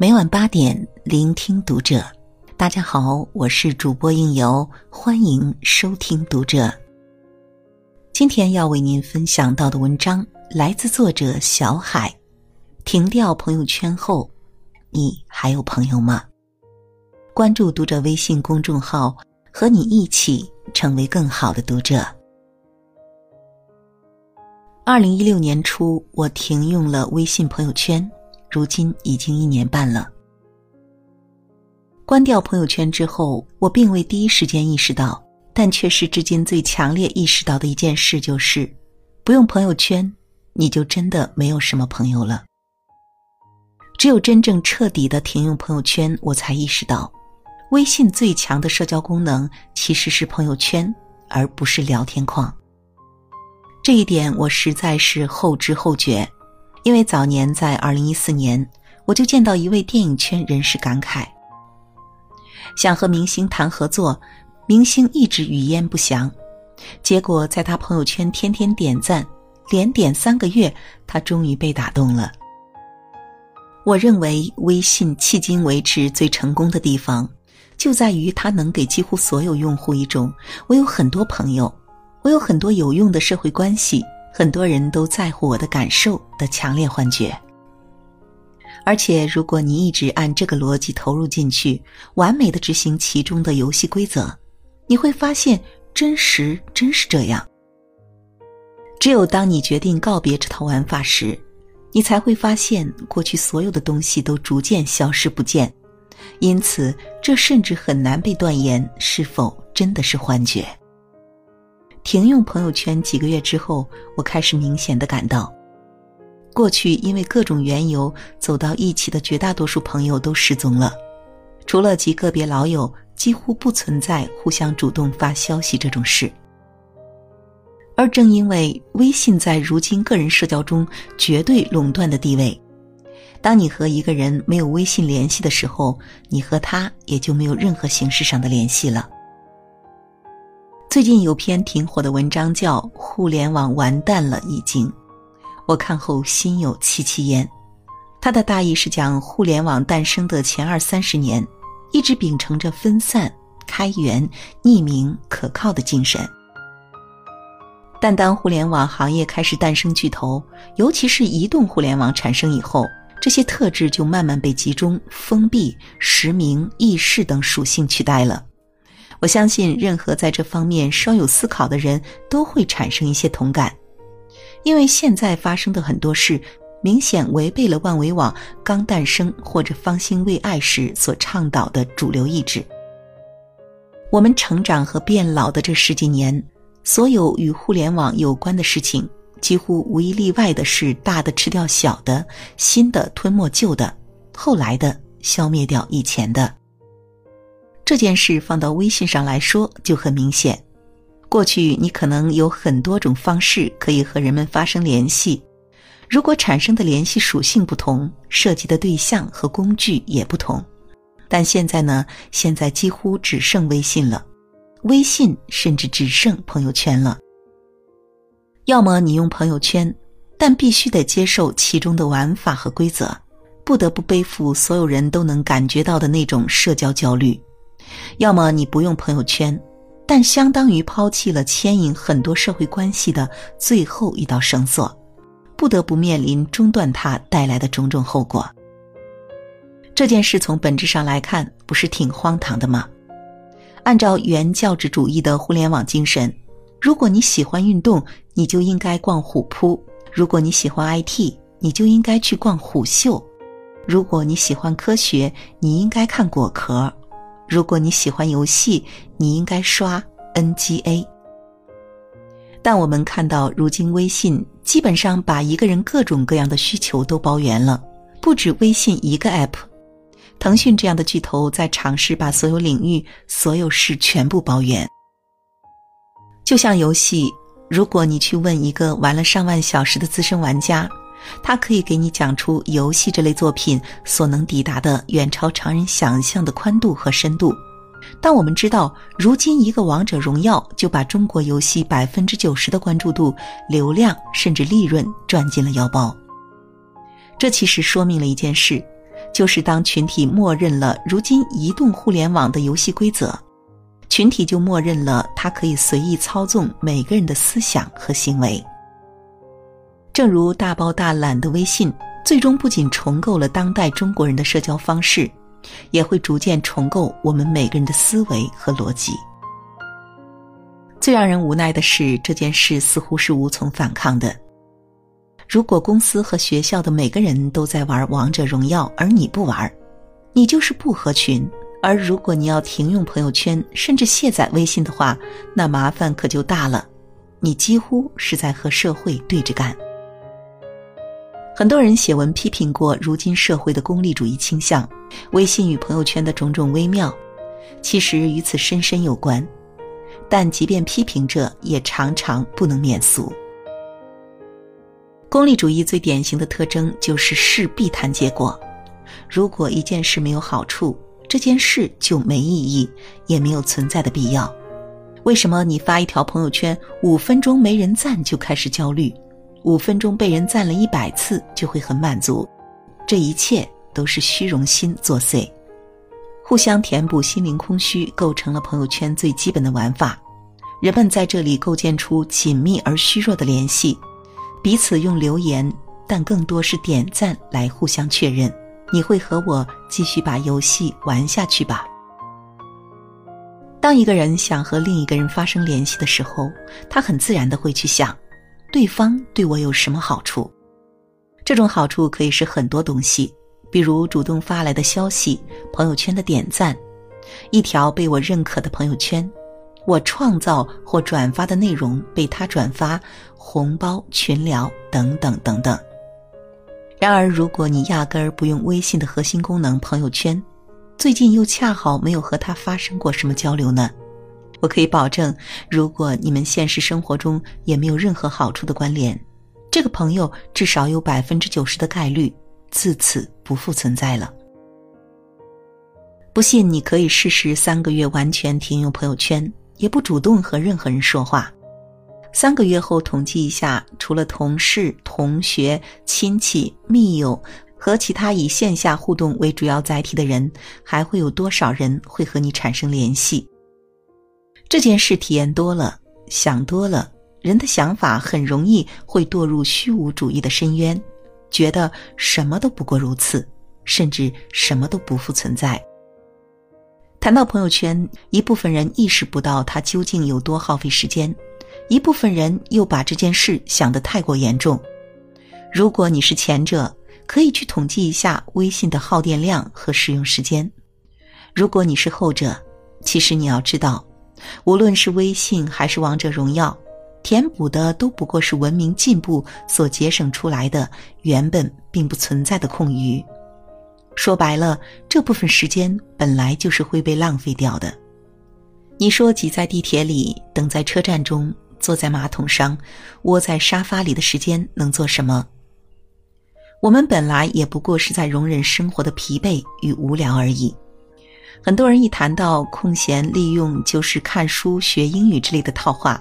每晚八点，聆听读者。大家好，我是主播应由，欢迎收听读者。今天要为您分享到的文章来自作者小海。停掉朋友圈后，你还有朋友吗？关注读者微信公众号，和你一起成为更好的读者。二零一六年初，我停用了微信朋友圈。如今已经一年半了。关掉朋友圈之后，我并未第一时间意识到，但却是至今最强烈意识到的一件事，就是不用朋友圈，你就真的没有什么朋友了。只有真正彻底的停用朋友圈，我才意识到，微信最强的社交功能其实是朋友圈，而不是聊天框。这一点我实在是后知后觉。因为早年在二零一四年，我就见到一位电影圈人士感慨，想和明星谈合作，明星一直语焉不详，结果在他朋友圈天天点赞，连点三个月，他终于被打动了。我认为微信迄今为止最成功的地方，就在于它能给几乎所有用户一种我有很多朋友，我有很多有用的社会关系。很多人都在乎我的感受的强烈幻觉，而且如果你一直按这个逻辑投入进去，完美的执行其中的游戏规则，你会发现真实真是这样。只有当你决定告别这套玩法时，你才会发现过去所有的东西都逐渐消失不见，因此这甚至很难被断言是否真的是幻觉。停用朋友圈几个月之后，我开始明显的感到，过去因为各种缘由走到一起的绝大多数朋友都失踪了，除了极个别老友，几乎不存在互相主动发消息这种事。而正因为微信在如今个人社交中绝对垄断的地位，当你和一个人没有微信联系的时候，你和他也就没有任何形式上的联系了。最近有篇挺火的文章叫《互联网完蛋了》，已经，我看后心有戚戚焉。它的大意是讲互联网诞生的前二三十年，一直秉承着分散、开源、匿名、可靠的精神。但当互联网行业开始诞生巨头，尤其是移动互联网产生以后，这些特质就慢慢被集中、封闭、实名、易逝等属性取代了。我相信，任何在这方面稍有思考的人都会产生一些同感，因为现在发生的很多事，明显违背了万维网刚诞生或者方兴未艾时所倡导的主流意志。我们成长和变老的这十几年，所有与互联网有关的事情，几乎无一例外的是大的吃掉小的，新的吞没旧的，后来的消灭掉以前的。这件事放到微信上来说就很明显。过去你可能有很多种方式可以和人们发生联系，如果产生的联系属性不同，涉及的对象和工具也不同。但现在呢？现在几乎只剩微信了，微信甚至只剩朋友圈了。要么你用朋友圈，但必须得接受其中的玩法和规则，不得不背负所有人都能感觉到的那种社交焦虑。要么你不用朋友圈，但相当于抛弃了牵引很多社会关系的最后一道绳索，不得不面临中断它带来的种种后果。这件事从本质上来看，不是挺荒唐的吗？按照原教旨主义的互联网精神，如果你喜欢运动，你就应该逛虎扑；如果你喜欢 IT，你就应该去逛虎嗅；如果你喜欢科学，你应该看果壳。如果你喜欢游戏，你应该刷 NGA。但我们看到，如今微信基本上把一个人各种各样的需求都包圆了，不止微信一个 app。腾讯这样的巨头在尝试把所有领域、所有事全部包圆。就像游戏，如果你去问一个玩了上万小时的资深玩家。他可以给你讲出游戏这类作品所能抵达的远超常人想象的宽度和深度，但我们知道，如今一个王者荣耀就把中国游戏百分之九十的关注度、流量甚至利润赚进了腰包。这其实说明了一件事：就是当群体默认了如今移动互联网的游戏规则，群体就默认了它可以随意操纵每个人的思想和行为。正如大包大揽的微信，最终不仅重构了当代中国人的社交方式，也会逐渐重构我们每个人的思维和逻辑。最让人无奈的是，这件事似乎是无从反抗的。如果公司和学校的每个人都在玩王者荣耀，而你不玩，你就是不合群；而如果你要停用朋友圈，甚至卸载微信的话，那麻烦可就大了。你几乎是在和社会对着干。很多人写文批评过如今社会的功利主义倾向，微信与朋友圈的种种微妙，其实与此深深有关。但即便批评者，也常常不能免俗。功利主义最典型的特征就是事必谈结果。如果一件事没有好处，这件事就没意义，也没有存在的必要。为什么你发一条朋友圈，五分钟没人赞就开始焦虑，五分钟被人赞了一百次就会很满足？这一切都是虚荣心作祟。互相填补心灵空虚，构成了朋友圈最基本的玩法。人们在这里构建出紧密而虚弱的联系，彼此用留言，但更多是点赞来互相确认：你会和我继续把游戏玩下去吧？当一个人想和另一个人发生联系的时候，他很自然的会去想，对方对我有什么好处？这种好处可以是很多东西。比如主动发来的消息、朋友圈的点赞、一条被我认可的朋友圈、我创造或转发的内容被他转发、红包、群聊等等等等。然而，如果你压根儿不用微信的核心功能朋友圈，最近又恰好没有和他发生过什么交流呢？我可以保证，如果你们现实生活中也没有任何好处的关联，这个朋友至少有百分之九十的概率。自此不复存在了。不信，你可以试试三个月完全停用朋友圈，也不主动和任何人说话。三个月后统计一下，除了同事、同学、亲戚、密友和其他以线下互动为主要载体的人，还会有多少人会和你产生联系？这件事体验多了，想多了，人的想法很容易会堕入虚无主义的深渊。觉得什么都不过如此，甚至什么都不复存在。谈到朋友圈，一部分人意识不到它究竟有多耗费时间，一部分人又把这件事想得太过严重。如果你是前者，可以去统计一下微信的耗电量和使用时间；如果你是后者，其实你要知道，无论是微信还是王者荣耀。填补的都不过是文明进步所节省出来的原本并不存在的空余。说白了，这部分时间本来就是会被浪费掉的。你说挤在地铁里、等在车站中、坐在马桶上、窝在沙发里的时间能做什么？我们本来也不过是在容忍生活的疲惫与无聊而已。很多人一谈到空闲利用，就是看书学英语之类的套话。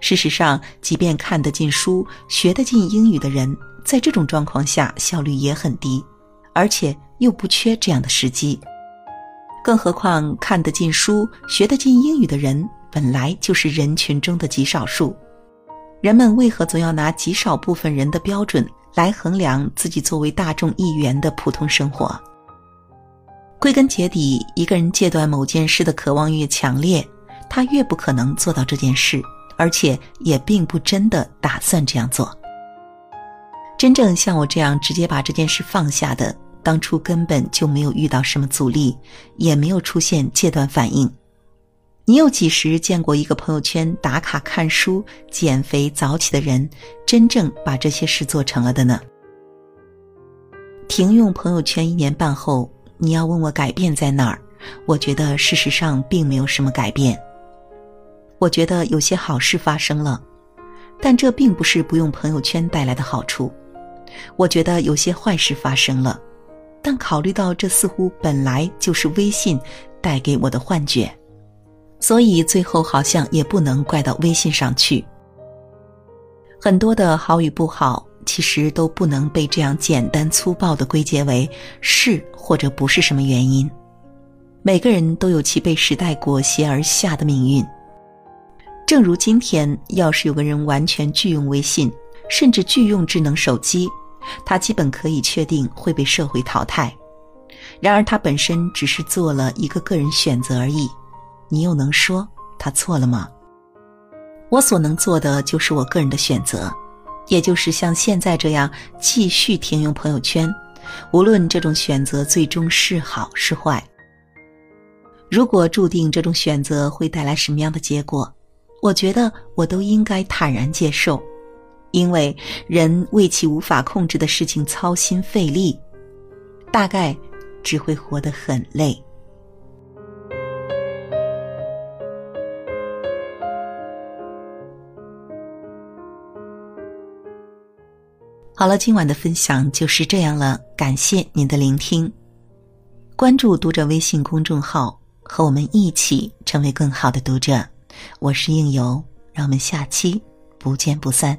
事实上，即便看得进书、学得进英语的人，在这种状况下效率也很低，而且又不缺这样的时机。更何况，看得进书、学得进英语的人本来就是人群中的极少数。人们为何总要拿极少部分人的标准来衡量自己作为大众一员的普通生活？归根结底，一个人戒断某件事的渴望越强烈，他越不可能做到这件事。而且也并不真的打算这样做。真正像我这样直接把这件事放下的，当初根本就没有遇到什么阻力，也没有出现戒断反应。你有几时见过一个朋友圈打卡看书、减肥、早起的人，真正把这些事做成了的呢？停用朋友圈一年半后，你要问我改变在哪儿？我觉得事实上并没有什么改变。我觉得有些好事发生了，但这并不是不用朋友圈带来的好处。我觉得有些坏事发生了，但考虑到这似乎本来就是微信带给我的幻觉，所以最后好像也不能怪到微信上去。很多的好与不好，其实都不能被这样简单粗暴的归结为是或者不是什么原因。每个人都有其被时代裹挟而下的命运。正如今天，要是有个人完全拒用微信，甚至拒用智能手机，他基本可以确定会被社会淘汰。然而，他本身只是做了一个个人选择而已，你又能说他错了吗？我所能做的就是我个人的选择，也就是像现在这样继续停用朋友圈，无论这种选择最终是好是坏。如果注定这种选择会带来什么样的结果，我觉得我都应该坦然接受，因为人为其无法控制的事情操心费力，大概。只会活得很累。好了，今晚的分享就是这样了，感谢您的聆听。关注读者微信公众号，和我们一起成为更好的读者。我是应由，让我们下期不见不散。